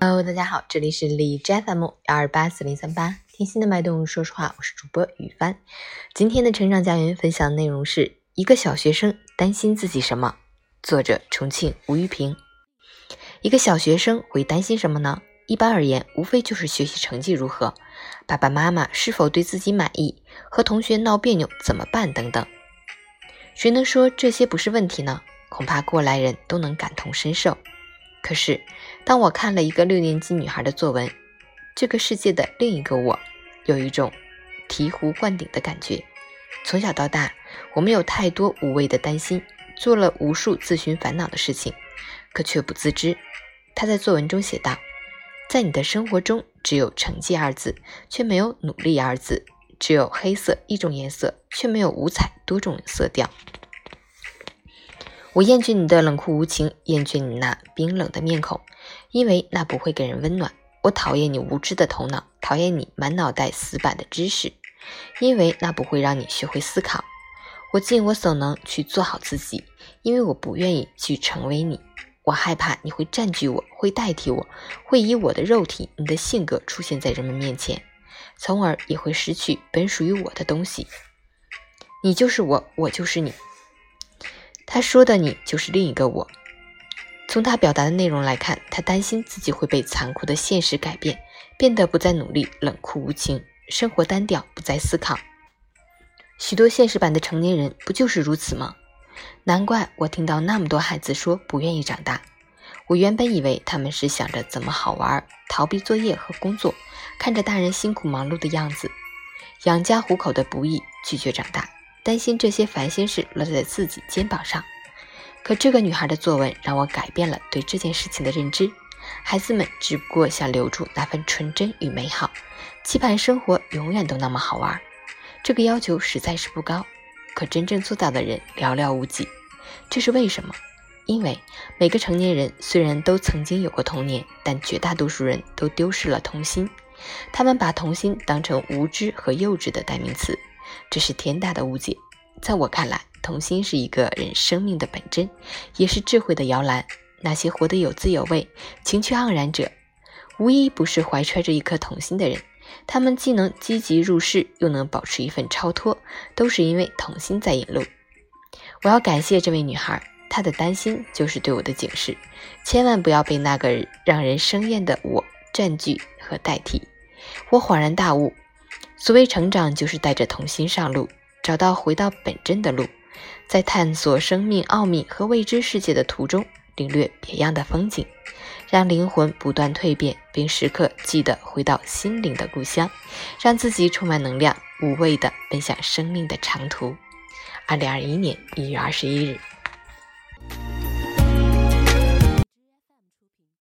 Hello，大家好，这里是李 FM 幺二八四零三八，听心的脉动。说实话，我是主播雨帆。今天的成长家园分享内容是一个小学生担心自己什么？作者：重庆吴玉平。一个小学生会担心什么呢？一般而言，无非就是学习成绩如何，爸爸妈妈是否对自己满意，和同学闹别扭怎么办等等。谁能说这些不是问题呢？恐怕过来人都能感同身受。可是，当我看了一个六年级女孩的作文，这个世界的另一个我，有一种醍醐灌顶的感觉。从小到大，我们有太多无谓的担心，做了无数自寻烦恼的事情，可却不自知。她在作文中写道：“在你的生活中，只有成绩二字，却没有努力二字；只有黑色一种颜色，却没有五彩多种色调。”我厌倦你的冷酷无情，厌倦你那冰冷的面孔，因为那不会给人温暖。我讨厌你无知的头脑，讨厌你满脑袋死板的知识，因为那不会让你学会思考。我尽我所能去做好自己，因为我不愿意去成为你。我害怕你会占据我，会代替我，会以我的肉体、你的性格出现在人们面前，从而也会失去本属于我的东西。你就是我，我就是你。他说的你就是另一个我。从他表达的内容来看，他担心自己会被残酷的现实改变，变得不再努力、冷酷无情，生活单调，不再思考。许多现实版的成年人不就是如此吗？难怪我听到那么多孩子说不愿意长大。我原本以为他们是想着怎么好玩，逃避作业和工作，看着大人辛苦忙碌的样子，养家糊口的不易，拒绝长大。担心这些烦心事落在自己肩膀上，可这个女孩的作文让我改变了对这件事情的认知。孩子们只不过想留住那份纯真与美好，期盼生活永远都那么好玩。这个要求实在是不高，可真正做到的人寥寥无几。这是为什么？因为每个成年人虽然都曾经有过童年，但绝大多数人都丢失了童心。他们把童心当成无知和幼稚的代名词。这是天大的误解。在我看来，童心是一个人生命的本真，也是智慧的摇篮。那些活得有滋有味、情趣盎然者，无一不是怀揣着一颗童心的人。他们既能积极入世，又能保持一份超脱，都是因为童心在引路。我要感谢这位女孩，她的担心就是对我的警示：千万不要被那个让人生厌的我占据和代替。我恍然大悟。所谓成长，就是带着童心上路，找到回到本真的路，在探索生命奥秘和未知世界的途中，领略别样的风景，让灵魂不断蜕变，并时刻记得回到心灵的故乡，让自己充满能量，无畏地奔向生命的长途。二零二一年一月二十一日。